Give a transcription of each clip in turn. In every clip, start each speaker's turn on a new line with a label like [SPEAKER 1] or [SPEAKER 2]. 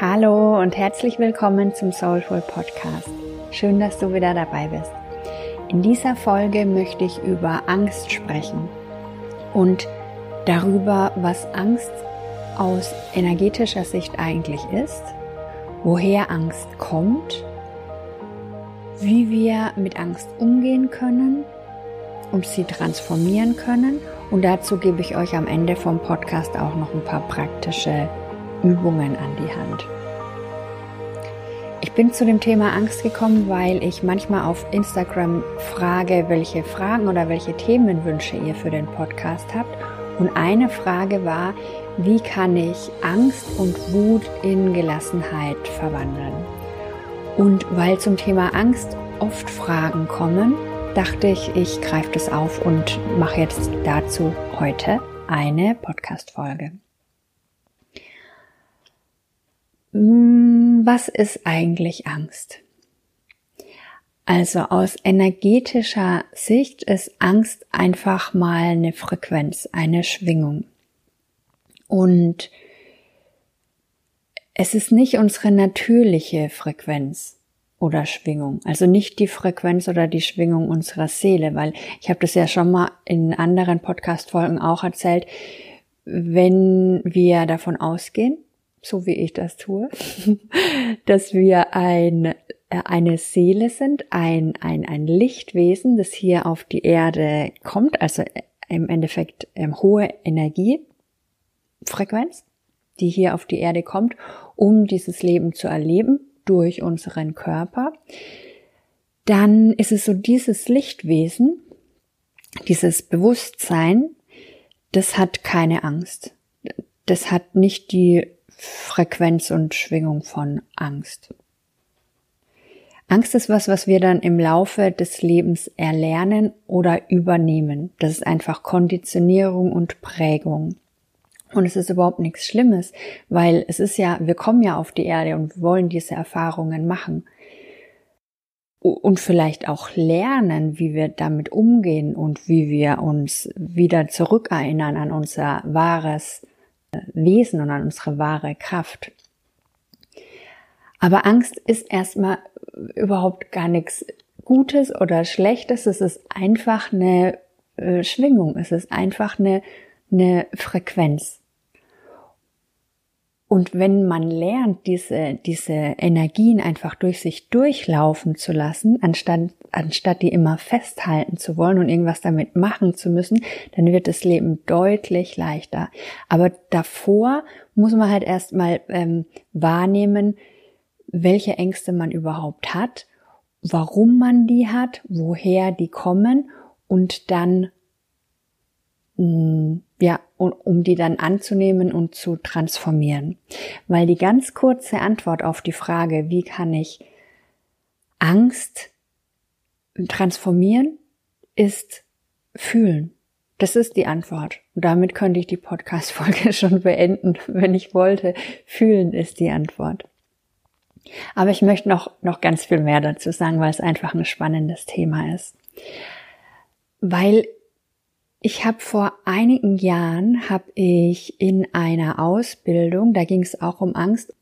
[SPEAKER 1] Hallo und herzlich willkommen zum Soulful Podcast. Schön, dass du wieder dabei bist. In dieser Folge möchte ich über Angst sprechen und darüber, was Angst aus energetischer Sicht eigentlich ist, woher Angst kommt, wie wir mit Angst umgehen können und sie transformieren können. Und dazu gebe ich euch am Ende vom Podcast auch noch ein paar praktische Übungen an die Hand. Ich bin zu dem Thema Angst gekommen, weil ich manchmal auf Instagram frage, welche Fragen oder welche Themenwünsche ihr für den Podcast habt. Und eine Frage war, wie kann ich Angst und Wut in Gelassenheit verwandeln? Und weil zum Thema Angst oft Fragen kommen, dachte ich, ich greife das auf und mache jetzt dazu heute eine Podcast-Folge. Was ist eigentlich Angst? Also aus energetischer Sicht ist Angst einfach mal eine Frequenz, eine Schwingung. Und es ist nicht unsere natürliche Frequenz oder Schwingung, also nicht die Frequenz oder die Schwingung unserer Seele, weil ich habe das ja schon mal in anderen Podcast-Folgen auch erzählt, wenn wir davon ausgehen, so wie ich das tue, dass wir ein, äh, eine Seele sind, ein, ein, ein Lichtwesen, das hier auf die Erde kommt, also äh, im Endeffekt ähm, hohe Energiefrequenz, die hier auf die Erde kommt, um dieses Leben zu erleben durch unseren Körper, dann ist es so dieses Lichtwesen, dieses Bewusstsein, das hat keine Angst. Das hat nicht die Frequenz und Schwingung von Angst. Angst ist was, was wir dann im Laufe des Lebens erlernen oder übernehmen. Das ist einfach Konditionierung und Prägung. Und es ist überhaupt nichts Schlimmes, weil es ist ja, wir kommen ja auf die Erde und wollen diese Erfahrungen machen. Und vielleicht auch lernen, wie wir damit umgehen und wie wir uns wieder zurückerinnern an unser wahres Wesen und an unsere wahre Kraft. Aber Angst ist erstmal überhaupt gar nichts Gutes oder Schlechtes. Es ist einfach eine äh, Schwingung. Es ist einfach eine, eine Frequenz. Und wenn man lernt, diese, diese Energien einfach durch sich durchlaufen zu lassen, anstatt, anstatt die immer festhalten zu wollen und irgendwas damit machen zu müssen, dann wird das Leben deutlich leichter. Aber davor muss man halt erstmal ähm, wahrnehmen, welche Ängste man überhaupt hat, warum man die hat, woher die kommen und dann Mm, ja, um die dann anzunehmen und zu transformieren. Weil die ganz kurze Antwort auf die Frage, wie kann ich Angst transformieren, ist fühlen. Das ist die Antwort. Und damit könnte ich die Podcast-Folge schon beenden, wenn ich wollte. Fühlen ist die Antwort. Aber ich möchte noch, noch ganz viel mehr dazu sagen, weil es einfach ein spannendes Thema ist. Weil ich habe vor einigen Jahren habe ich in einer Ausbildung, da ging es auch um Angst,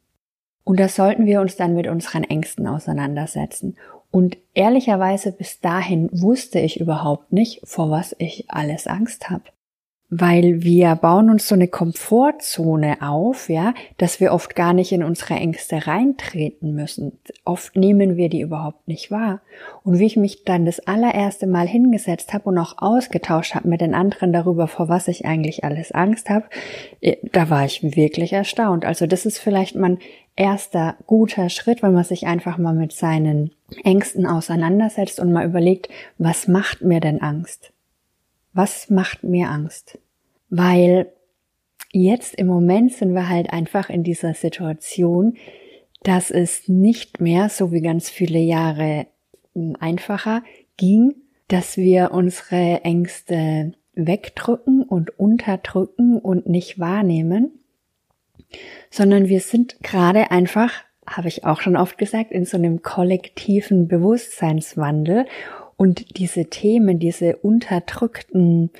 [SPEAKER 1] und da sollten wir uns dann mit unseren Ängsten auseinandersetzen. Und ehrlicherweise bis dahin wusste ich überhaupt nicht, vor was ich alles Angst habe weil wir bauen uns so eine Komfortzone auf, ja, dass wir oft gar nicht in unsere Ängste reintreten müssen. Oft nehmen wir die überhaupt nicht wahr. Und wie ich mich dann das allererste Mal hingesetzt habe und auch ausgetauscht habe mit den anderen darüber, vor was ich eigentlich alles Angst habe, äh, da war ich wirklich erstaunt. Also das ist vielleicht mein erster guter Schritt, wenn man sich einfach mal mit seinen Ängsten auseinandersetzt und mal überlegt, was macht mir denn Angst? Was macht mir Angst? Weil jetzt im Moment sind wir halt einfach in dieser Situation, dass es nicht mehr so wie ganz viele Jahre hm, einfacher ging, dass wir unsere Ängste wegdrücken und unterdrücken und nicht wahrnehmen, sondern wir sind gerade einfach, habe ich auch schon oft gesagt, in so einem kollektiven Bewusstseinswandel und diese Themen, diese unterdrückten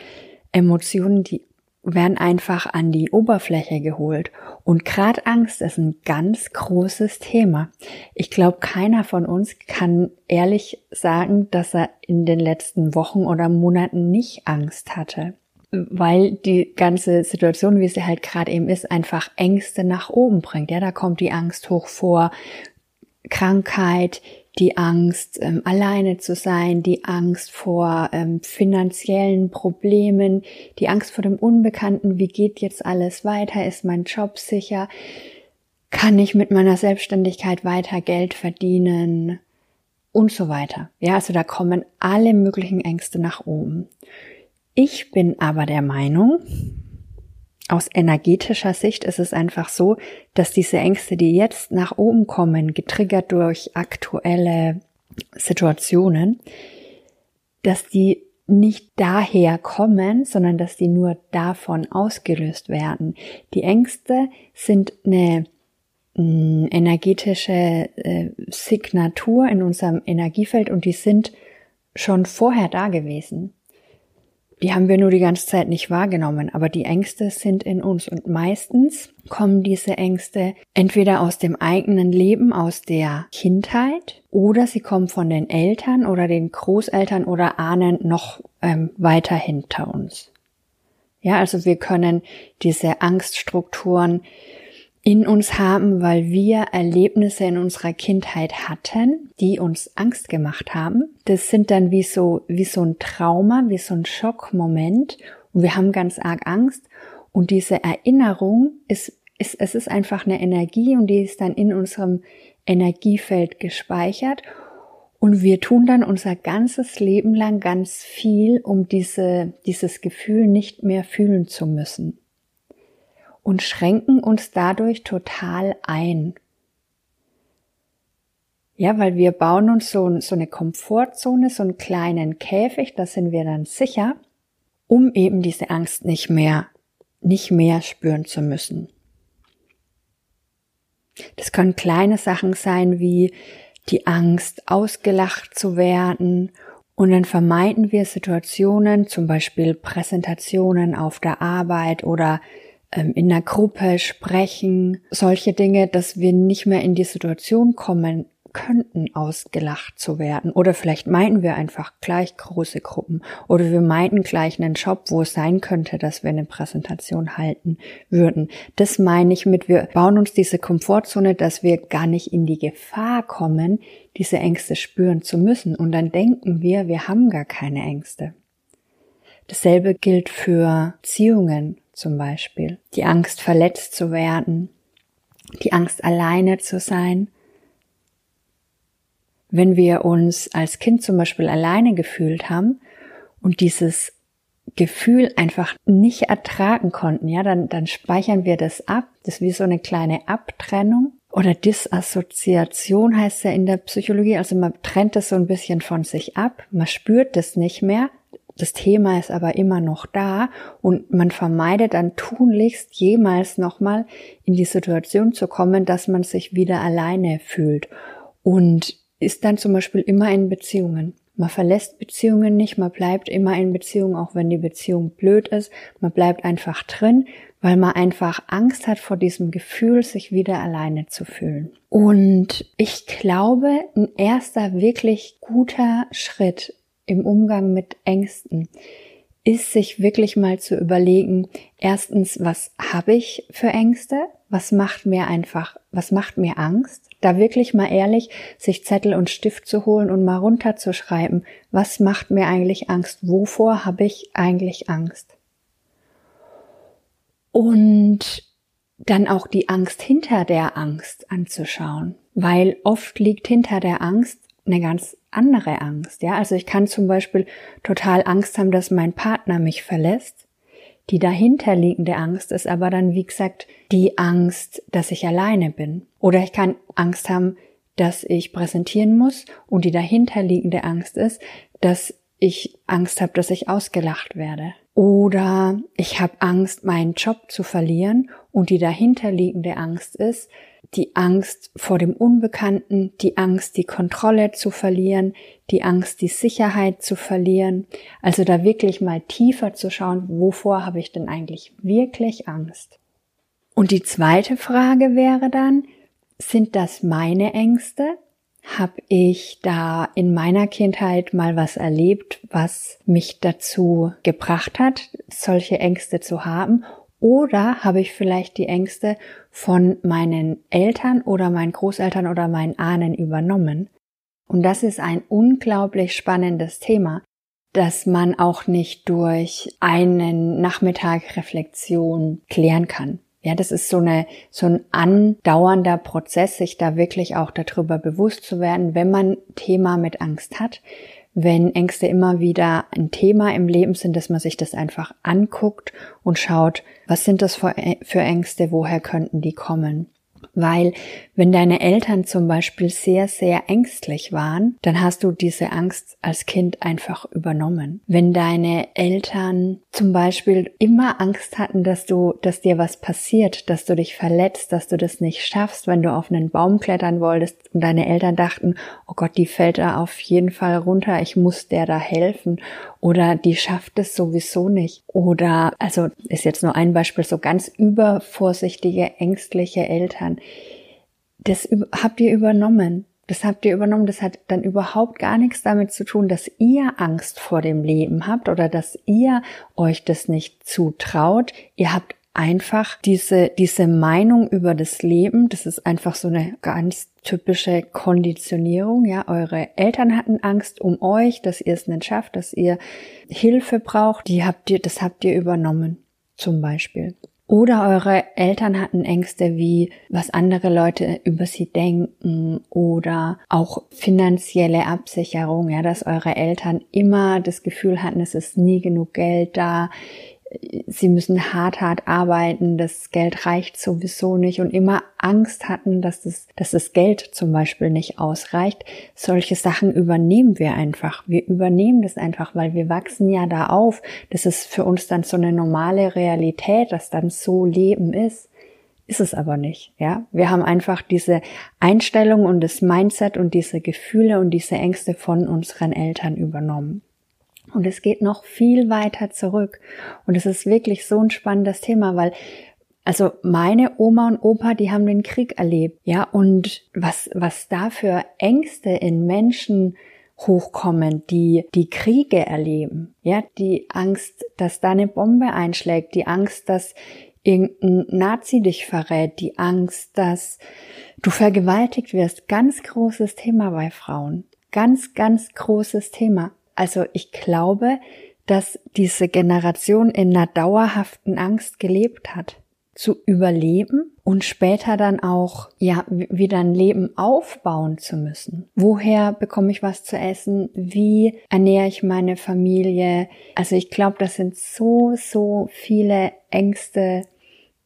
[SPEAKER 1] Emotionen, die werden einfach an die Oberfläche geholt. Und gerade Angst ist ein ganz großes Thema. Ich glaube, keiner von uns kann ehrlich sagen, dass er in den letzten Wochen oder Monaten nicht Angst hatte. Weil die ganze Situation, wie sie halt gerade eben ist, einfach Ängste nach oben bringt. Ja, da kommt die Angst hoch vor Krankheit, die Angst, ähm, alleine zu sein, die Angst vor ähm, finanziellen Problemen, die Angst vor dem Unbekannten, wie geht jetzt alles weiter, ist mein Job sicher, kann ich mit meiner Selbstständigkeit weiter Geld verdienen und so weiter. Ja, also da kommen alle möglichen Ängste nach oben. Ich bin aber der Meinung, aus energetischer Sicht ist es einfach so, dass diese Ängste, die jetzt nach oben kommen, getriggert durch aktuelle Situationen, dass die nicht daher kommen, sondern dass die nur davon ausgelöst werden. Die Ängste sind eine mm, energetische äh, Signatur in unserem Energiefeld und die sind schon vorher da gewesen. Die haben wir nur die ganze Zeit nicht wahrgenommen, aber die Ängste sind in uns und meistens kommen diese Ängste entweder aus dem eigenen Leben, aus der Kindheit oder sie kommen von den Eltern oder den Großeltern oder Ahnen noch ähm, weiter hinter uns. Ja, also wir können diese Angststrukturen in uns haben, weil wir Erlebnisse in unserer Kindheit hatten, die uns Angst gemacht haben. Das sind dann wie so, wie so ein Trauma, wie so ein Schockmoment. Und wir haben ganz arg Angst. Und diese Erinnerung ist, ist, es ist einfach eine Energie und die ist dann in unserem Energiefeld gespeichert. Und wir tun dann unser ganzes Leben lang ganz viel, um diese, dieses Gefühl nicht mehr fühlen zu müssen und schränken uns dadurch total ein. Ja, weil wir bauen uns so, so eine Komfortzone, so einen kleinen Käfig, da sind wir dann sicher, um eben diese Angst nicht mehr, nicht mehr spüren zu müssen. Das können kleine Sachen sein wie die Angst, ausgelacht zu werden. Und dann vermeiden wir Situationen, zum Beispiel Präsentationen auf der Arbeit oder in der Gruppe sprechen, solche Dinge, dass wir nicht mehr in die Situation kommen könnten, ausgelacht zu werden. Oder vielleicht meinen wir einfach gleich große Gruppen. Oder wir meinten gleich einen Job, wo es sein könnte, dass wir eine Präsentation halten würden. Das meine ich mit, wir bauen uns diese Komfortzone, dass wir gar nicht in die Gefahr kommen, diese Ängste spüren zu müssen. Und dann denken wir, wir haben gar keine Ängste. Dasselbe gilt für Beziehungen zum Beispiel. Die Angst, verletzt zu werden, die Angst, alleine zu sein. Wenn wir uns als Kind zum Beispiel alleine gefühlt haben und dieses Gefühl einfach nicht ertragen konnten, ja, dann, dann speichern wir das ab. Das ist wie so eine kleine Abtrennung. Oder Disassoziation heißt ja in der Psychologie. Also man trennt das so ein bisschen von sich ab. Man spürt das nicht mehr, das Thema ist aber immer noch da und man vermeidet dann tunlichst jemals nochmal in die Situation zu kommen, dass man sich wieder alleine fühlt und ist dann zum Beispiel immer in Beziehungen. Man verlässt Beziehungen nicht, man bleibt immer in Beziehungen, auch wenn die Beziehung blöd ist. Man bleibt einfach drin, weil man einfach Angst hat vor diesem Gefühl, sich wieder alleine zu fühlen. Und ich glaube, ein erster wirklich guter Schritt im Umgang mit Ängsten ist sich wirklich mal zu überlegen, erstens, was habe ich für Ängste? Was macht mir einfach, was macht mir Angst? Da wirklich mal ehrlich sich Zettel und Stift zu holen und mal runterzuschreiben, was macht mir eigentlich Angst? Wovor habe ich eigentlich Angst? Und dann auch die Angst hinter der Angst anzuschauen, weil oft liegt hinter der Angst eine ganz andere Angst. Ja, also ich kann zum Beispiel total Angst haben, dass mein Partner mich verlässt. Die dahinterliegende Angst ist aber dann, wie gesagt, die Angst, dass ich alleine bin. Oder ich kann Angst haben, dass ich präsentieren muss und die dahinterliegende Angst ist, dass ich Angst habe, dass ich ausgelacht werde. Oder ich habe Angst, meinen Job zu verlieren und die dahinterliegende Angst ist, die Angst vor dem Unbekannten, die Angst, die Kontrolle zu verlieren, die Angst, die Sicherheit zu verlieren. Also da wirklich mal tiefer zu schauen, wovor habe ich denn eigentlich wirklich Angst? Und die zweite Frage wäre dann, sind das meine Ängste? Habe ich da in meiner Kindheit mal was erlebt, was mich dazu gebracht hat, solche Ängste zu haben? Oder habe ich vielleicht die Ängste von meinen Eltern oder meinen Großeltern oder meinen Ahnen übernommen? Und das ist ein unglaublich spannendes Thema, das man auch nicht durch einen Nachmittag Reflexion klären kann. Ja, das ist so eine, so ein andauernder Prozess, sich da wirklich auch darüber bewusst zu werden, wenn man Thema mit Angst hat, wenn Ängste immer wieder ein Thema im Leben sind, dass man sich das einfach anguckt und schaut, was sind das für, Ängste, woher könnten die kommen? Weil wenn deine Eltern zum Beispiel sehr, sehr ängstlich waren, dann hast du diese Angst als Kind einfach übernommen. Wenn deine Eltern zum Beispiel immer Angst hatten, dass du, dass dir was passiert, dass du dich verletzt, dass du das nicht schaffst, wenn du auf einen Baum klettern wolltest und deine Eltern dachten, oh Gott, die fällt da auf jeden Fall runter, ich muss der da helfen oder die schafft es sowieso nicht oder, also ist jetzt nur ein Beispiel, so ganz übervorsichtige, ängstliche Eltern, das habt ihr übernommen. Das habt ihr übernommen. Das hat dann überhaupt gar nichts damit zu tun, dass ihr Angst vor dem Leben habt oder dass ihr euch das nicht zutraut. Ihr habt einfach diese, diese Meinung über das Leben. Das ist einfach so eine ganz typische Konditionierung. Ja, eure Eltern hatten Angst um euch, dass ihr es nicht schafft, dass ihr Hilfe braucht. Die habt ihr, das habt ihr übernommen. Zum Beispiel. Oder eure Eltern hatten Ängste wie, was andere Leute über sie denken oder auch finanzielle Absicherung, ja, dass eure Eltern immer das Gefühl hatten, es ist nie genug Geld da, sie müssen hart, hart arbeiten, das Geld reicht sowieso nicht und immer Angst hatten, dass das, dass das Geld zum Beispiel nicht ausreicht. Solche Sachen übernehmen wir einfach. Wir übernehmen das einfach, weil wir wachsen ja da auf. Das ist für uns dann so eine normale Realität, dass dann so Leben ist. Ist es aber nicht, ja. Wir haben einfach diese Einstellung und das Mindset und diese Gefühle und diese Ängste von unseren Eltern übernommen. Und es geht noch viel weiter zurück. Und es ist wirklich so ein spannendes Thema, weil also meine Oma und Opa, die haben den Krieg erlebt, ja, und was, was da für Ängste in Menschen hochkommen, die die Kriege erleben, ja, die Angst, dass da eine Bombe einschlägt, die Angst, dass irgendein Nazi dich verrät, die Angst, dass du vergewaltigt wirst, ganz großes Thema bei Frauen, ganz, ganz großes Thema. Also ich glaube, dass diese Generation in einer dauerhaften Angst gelebt hat, zu überleben und später dann auch, ja, wieder ein Leben aufbauen zu müssen. Woher bekomme ich was zu essen? Wie ernähre ich meine Familie? Also ich glaube, das sind so, so viele Ängste,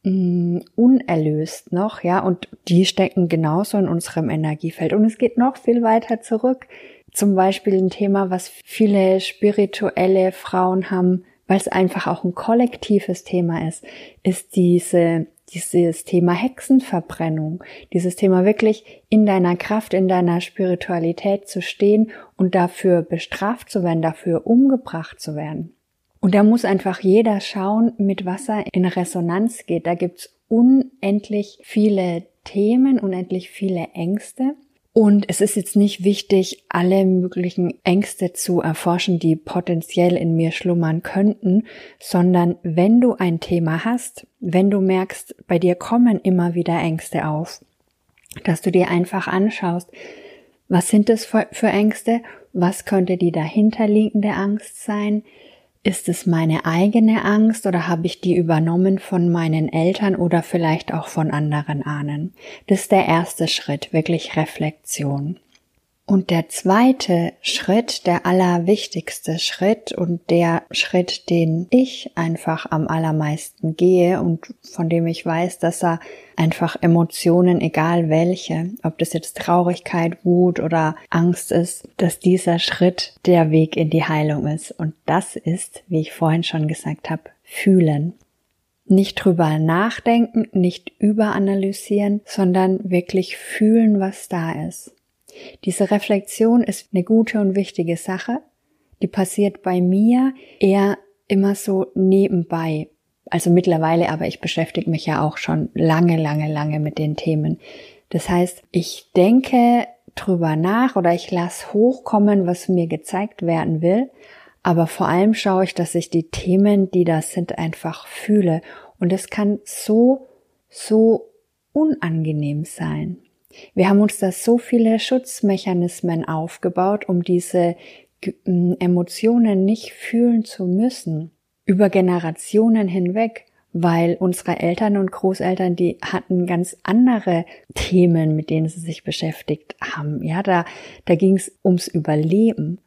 [SPEAKER 1] mm, unerlöst noch, ja, und die stecken genauso in unserem Energiefeld. Und es geht noch viel weiter zurück zum Beispiel ein Thema, was viele spirituelle Frauen haben, weil es einfach auch ein kollektives Thema ist, ist diese, dieses Thema Hexenverbrennung, dieses Thema wirklich in deiner Kraft, in deiner Spiritualität zu stehen und dafür bestraft zu werden, dafür umgebracht zu werden. Und da muss einfach jeder schauen, mit was er in Resonanz geht. Da gibt's unendlich viele Themen, unendlich viele Ängste. Und es ist jetzt nicht wichtig, alle möglichen Ängste zu erforschen, die potenziell in mir schlummern könnten, sondern wenn du ein Thema hast, wenn du merkst, bei dir kommen immer wieder Ängste auf, dass du dir einfach anschaust, was sind das für, Ängste, was könnte die dahinterliegende Angst sein, ist es meine eigene Angst oder habe ich die übernommen von meinen Eltern oder vielleicht auch von anderen Ahnen? Das ist der erste Schritt, wirklich Reflexion. Und der zweite Schritt, der allerwichtigste Schritt und der Schritt, den ich einfach am allermeisten gehe und von dem ich weiß, dass er einfach Emotionen, egal welche, ob das jetzt Traurigkeit, Wut oder Angst ist, dass dieser Schritt der Weg in die Heilung ist. Und das ist, wie ich vorhin schon gesagt habe, fühlen. Nicht drüber nachdenken, nicht überanalysieren, sondern wirklich fühlen, was da ist. Diese Reflexion ist eine gute und wichtige Sache. Die passiert bei mir eher immer so nebenbei. Also mittlerweile, aber ich beschäftige mich ja auch schon lange, lange, lange mit den Themen. Das heißt, ich denke drüber nach oder ich lasse hochkommen, was mir gezeigt werden will. Aber vor allem schaue ich, dass ich die Themen, die da sind, einfach fühle. Und es kann so, so unangenehm sein. Wir haben uns da so viele Schutzmechanismen aufgebaut, um diese Emotionen nicht fühlen zu müssen. Über Generationen hinweg, weil unsere Eltern und Großeltern, die hatten ganz andere Themen, mit denen sie sich beschäftigt haben. Ja, da, da ging es ums Überleben.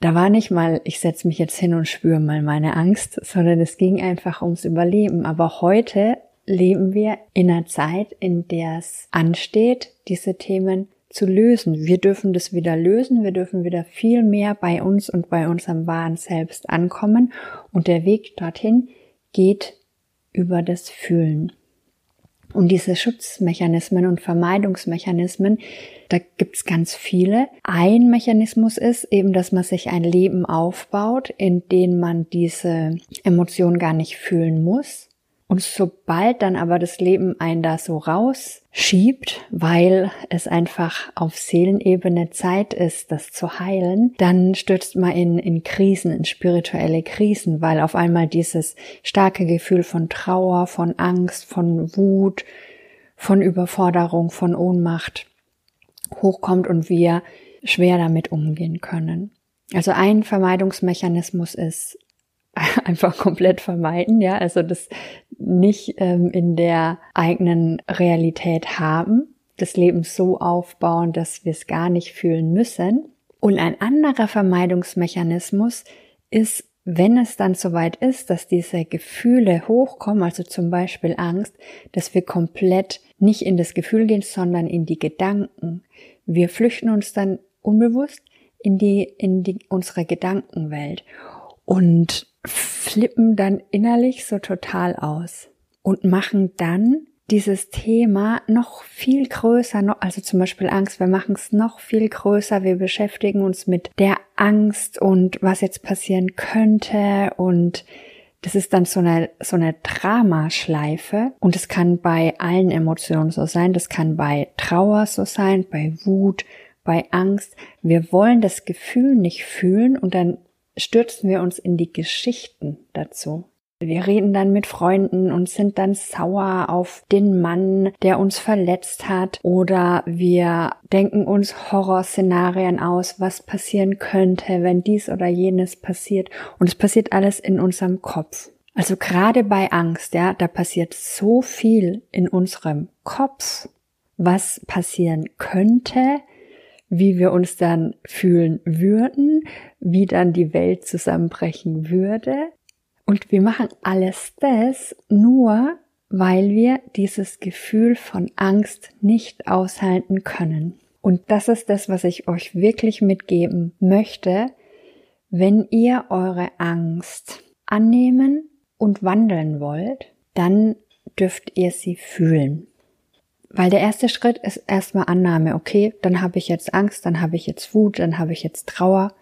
[SPEAKER 1] Da war nicht mal, ich setze mich jetzt hin und spüre mal meine Angst, sondern es ging einfach ums Überleben. Aber heute leben wir in einer Zeit, in der es ansteht, diese Themen zu lösen. Wir dürfen das wieder lösen, wir dürfen wieder viel mehr bei uns und bei unserem wahren Selbst ankommen und der Weg dorthin geht über das Fühlen. Und diese Schutzmechanismen und Vermeidungsmechanismen, da gibt's ganz viele. Ein Mechanismus ist eben, dass man sich ein Leben aufbaut, in dem man diese Emotion gar nicht fühlen muss. Und sobald dann aber das Leben einen da so rausschiebt, weil es einfach auf Seelenebene Zeit ist, das zu heilen, dann stürzt man in, in Krisen, in spirituelle Krisen, weil auf einmal dieses starke Gefühl von Trauer, von Angst, von Wut, von Überforderung, von Ohnmacht hochkommt und wir schwer damit umgehen können. Also ein Vermeidungsmechanismus ist einfach komplett vermeiden, ja, also das nicht ähm, in der eigenen Realität haben, das Leben so aufbauen, dass wir es gar nicht fühlen müssen. Und ein anderer Vermeidungsmechanismus ist, wenn es dann soweit ist, dass diese Gefühle hochkommen, also zum Beispiel Angst, dass wir komplett nicht in das Gefühl gehen, sondern in die Gedanken. Wir flüchten uns dann unbewusst in die, in die, unsere Gedankenwelt. Und flippen dann innerlich so total aus und machen dann dieses Thema noch viel größer, also zum Beispiel Angst, wir machen es noch viel größer, wir beschäftigen uns mit der Angst und was jetzt passieren könnte. Und das ist dann so eine, so eine Dramaschleife. Und es kann bei allen Emotionen so sein, das kann bei Trauer so sein, bei Wut, bei Angst. Wir wollen das Gefühl nicht fühlen und dann stürzen wir uns in die Geschichten dazu. Wir reden dann mit Freunden und sind dann sauer auf den Mann, der uns verletzt hat, oder wir denken uns Horrorszenarien aus, was passieren könnte, wenn dies oder jenes passiert. Und es passiert alles in unserem Kopf. Also gerade bei Angst, ja, da passiert so viel in unserem Kopf, was passieren könnte, wie wir uns dann fühlen würden, wie dann die Welt zusammenbrechen würde. Und wir machen alles das nur, weil wir dieses Gefühl von Angst nicht aushalten können. Und das ist das, was ich euch wirklich mitgeben möchte. Wenn ihr eure Angst annehmen und wandeln wollt, dann dürft ihr sie fühlen. Weil der erste Schritt ist erstmal Annahme. Okay, dann habe ich jetzt Angst, dann habe ich jetzt Wut, dann habe ich jetzt Trauer.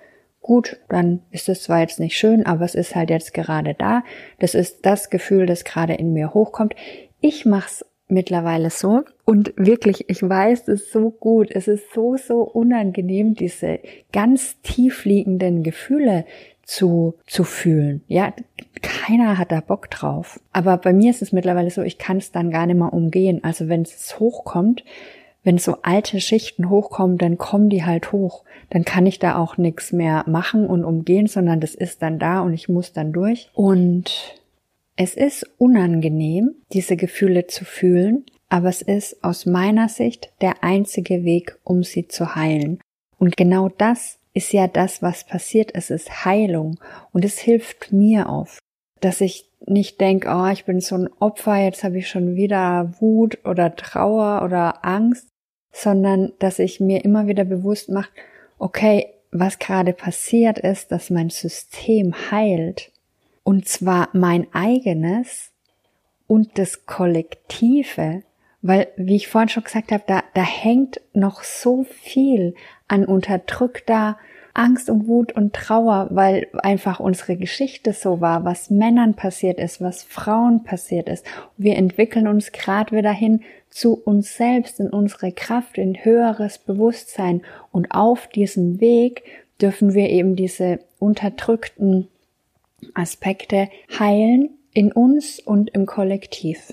[SPEAKER 1] Gut, dann ist es zwar jetzt nicht schön, aber es ist halt jetzt gerade da. Das ist das Gefühl, das gerade in mir hochkommt. Ich mach's mittlerweile so und wirklich, ich weiß es so gut. Es ist so, so unangenehm, diese ganz tief liegenden Gefühle zu, zu fühlen. Ja, keiner hat da Bock drauf. Aber bei mir ist es mittlerweile so, ich kann es dann gar nicht mehr umgehen. Also wenn es hochkommt, wenn so alte Schichten hochkommen, dann kommen die halt hoch. Dann kann ich da auch nichts mehr machen und umgehen, sondern das ist dann da und ich muss dann durch. Und es ist unangenehm, diese Gefühle zu fühlen, aber es ist aus meiner Sicht der einzige Weg, um sie zu heilen. Und genau das ist ja das, was passiert. Es ist Heilung. Und es hilft mir oft, dass ich nicht denke, oh, ich bin so ein Opfer, jetzt habe ich schon wieder Wut oder Trauer oder Angst, sondern dass ich mir immer wieder bewusst mache, okay, was gerade passiert ist, dass mein System heilt. Und zwar mein eigenes und das Kollektive, weil, wie ich vorhin schon gesagt habe, da, da hängt noch so viel an unterdrückter Angst und Wut und Trauer, weil einfach unsere Geschichte so war, was Männern passiert ist, was Frauen passiert ist. Wir entwickeln uns gerade wieder hin zu uns selbst, in unsere Kraft, in höheres Bewusstsein. Und auf diesem Weg dürfen wir eben diese unterdrückten Aspekte heilen in uns und im Kollektiv.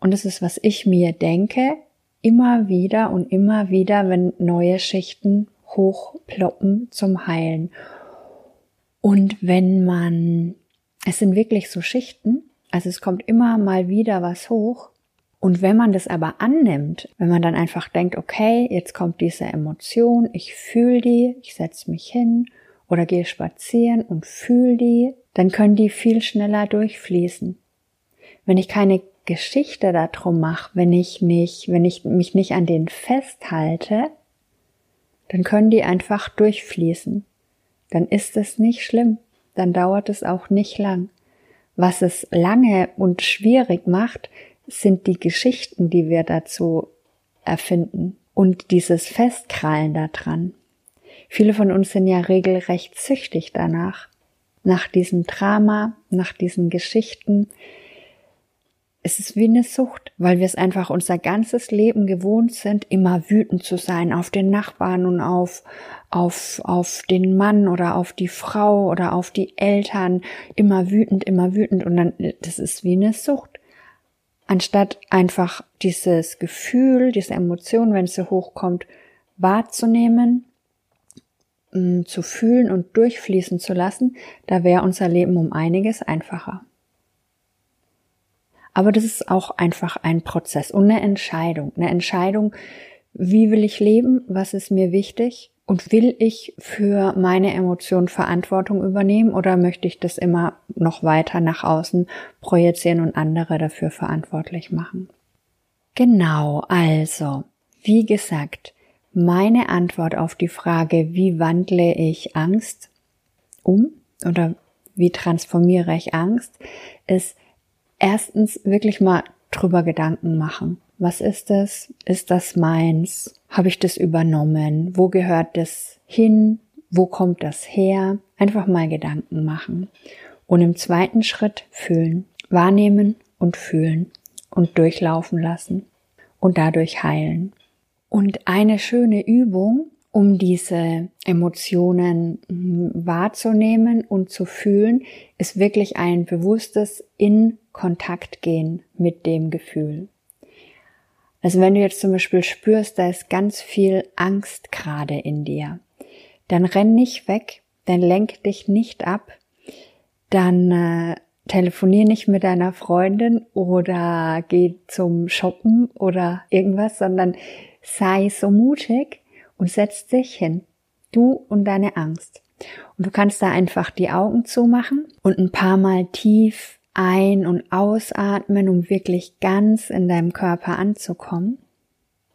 [SPEAKER 1] Und das ist, was ich mir denke, immer wieder und immer wieder, wenn neue Schichten hochploppen zum Heilen. Und wenn man, es sind wirklich so Schichten, also es kommt immer mal wieder was hoch. Und wenn man das aber annimmt, wenn man dann einfach denkt, okay, jetzt kommt diese Emotion, ich fühle die, ich setze mich hin oder gehe spazieren und fühle die, dann können die viel schneller durchfließen. Wenn ich keine Geschichte darum mache, wenn ich nicht, wenn ich mich nicht an den festhalte, dann können die einfach durchfließen. Dann ist es nicht schlimm, dann dauert es auch nicht lang. Was es lange und schwierig macht, sind die Geschichten, die wir dazu erfinden und dieses Festkrallen daran. Viele von uns sind ja regelrecht süchtig danach, nach diesem Drama, nach diesen Geschichten, es ist wie eine Sucht, weil wir es einfach unser ganzes Leben gewohnt sind, immer wütend zu sein auf den Nachbarn und auf, auf, auf den Mann oder auf die Frau oder auf die Eltern, immer wütend, immer wütend und dann, das ist wie eine Sucht. Anstatt einfach dieses Gefühl, diese Emotion, wenn sie hochkommt, wahrzunehmen, mm, zu fühlen und durchfließen zu lassen, da wäre unser Leben um einiges einfacher. Aber das ist auch einfach ein Prozess und eine Entscheidung. Eine Entscheidung, wie will ich leben, was ist mir wichtig und will ich für meine Emotionen Verantwortung übernehmen oder möchte ich das immer noch weiter nach außen projizieren und andere dafür verantwortlich machen? Genau, also, wie gesagt, meine Antwort auf die Frage, wie wandle ich Angst um oder wie transformiere ich Angst, ist erstens wirklich mal drüber Gedanken machen. Was ist das? Ist das meins? Habe ich das übernommen? Wo gehört das hin? Wo kommt das her? Einfach mal Gedanken machen. Und im zweiten Schritt fühlen, wahrnehmen und fühlen und durchlaufen lassen und dadurch heilen. Und eine schöne Übung, um diese Emotionen hm, wahrzunehmen und zu fühlen, ist wirklich ein bewusstes in Kontakt gehen mit dem Gefühl. Also wenn du jetzt zum Beispiel spürst, da ist ganz viel Angst gerade in dir, dann renn nicht weg, dann lenk dich nicht ab, dann äh, telefonier nicht mit deiner Freundin oder geh zum Shoppen oder irgendwas, sondern sei so mutig und setz dich hin. Du und deine Angst. Und du kannst da einfach die Augen zumachen und ein paar Mal tief ein- und ausatmen, um wirklich ganz in deinem Körper anzukommen.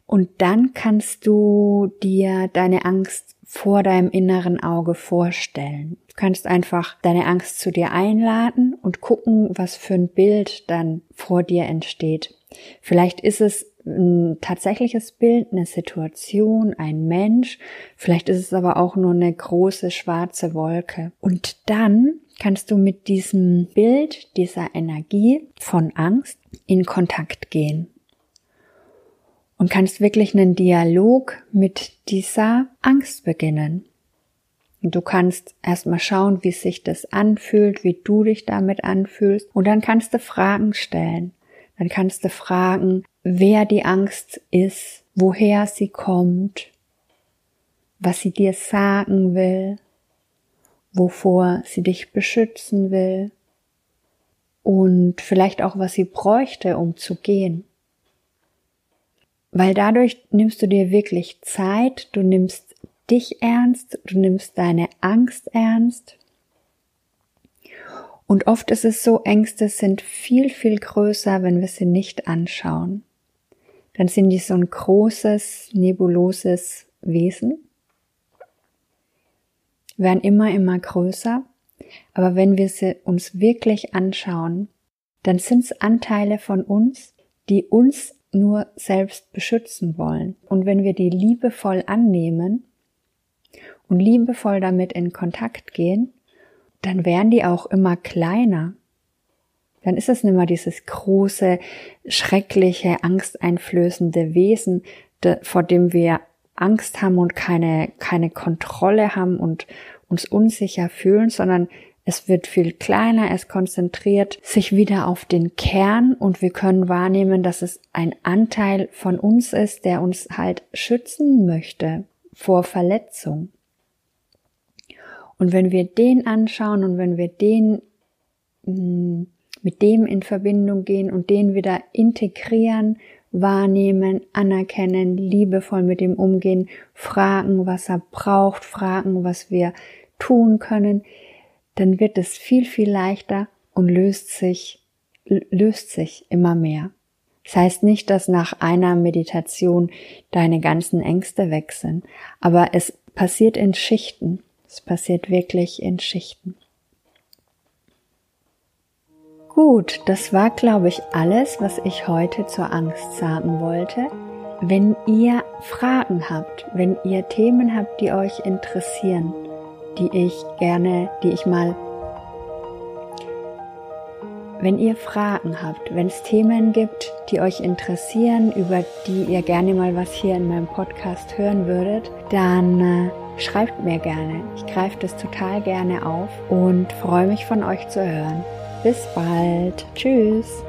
[SPEAKER 1] Und dann kannst du dir deine Angst vor deinem inneren Auge vorstellen. Du kannst einfach deine Angst zu dir einladen und gucken, was für ein Bild dann vor dir entsteht. Vielleicht ist es ein tatsächliches Bild, eine Situation, ein Mensch. Vielleicht ist es aber auch nur eine große schwarze Wolke. Und dann kannst du mit diesem Bild, dieser Energie von Angst in Kontakt gehen. Und kannst wirklich einen Dialog mit dieser Angst beginnen. Und du kannst erstmal schauen, wie sich das anfühlt, wie du dich damit anfühlst. Und dann kannst du Fragen stellen. Dann kannst du fragen, wer die Angst ist, woher sie kommt, was sie dir sagen will, wovor sie dich beschützen will und vielleicht auch, was sie bräuchte, um zu gehen. Weil dadurch nimmst du dir wirklich Zeit, du nimmst dich ernst, du nimmst deine Angst ernst. Und oft ist es so, Ängste sind viel, viel größer, wenn wir sie nicht anschauen. Dann sind die so ein großes, nebuloses Wesen, werden immer, immer größer. Aber wenn wir sie uns wirklich anschauen, dann sind es Anteile von uns, die uns nur selbst beschützen wollen. Und wenn wir die liebevoll annehmen und liebevoll damit in Kontakt gehen, dann werden die auch immer kleiner. Dann ist es nicht mehr dieses große, schreckliche, angsteinflößende Wesen, vor dem wir Angst haben und keine, keine Kontrolle haben und uns unsicher fühlen, sondern es wird viel kleiner, es konzentriert sich wieder auf den Kern und wir können wahrnehmen, dass es ein Anteil von uns ist, der uns halt schützen möchte vor Verletzung. Und wenn wir den anschauen und wenn wir den mm, mit dem in Verbindung gehen und den wieder integrieren, wahrnehmen, anerkennen, liebevoll mit ihm umgehen, fragen, was er braucht, fragen, was wir tun können, dann wird es viel, viel leichter und löst sich, löst sich immer mehr. Das heißt nicht, dass nach einer Meditation deine ganzen Ängste weg sind, aber es passiert in Schichten. Es passiert wirklich in Schichten. Gut, das war, glaube ich, alles, was ich heute zur Angst sagen wollte. Wenn ihr Fragen habt, wenn ihr Themen habt, die euch interessieren, die ich gerne, die ich mal, wenn ihr Fragen habt, wenn es Themen gibt, die euch interessieren, über die ihr gerne mal was hier in meinem Podcast hören würdet, dann äh, schreibt mir gerne. Ich greife das total gerne auf und freue mich von euch zu hören. Bis bald. Tschüss.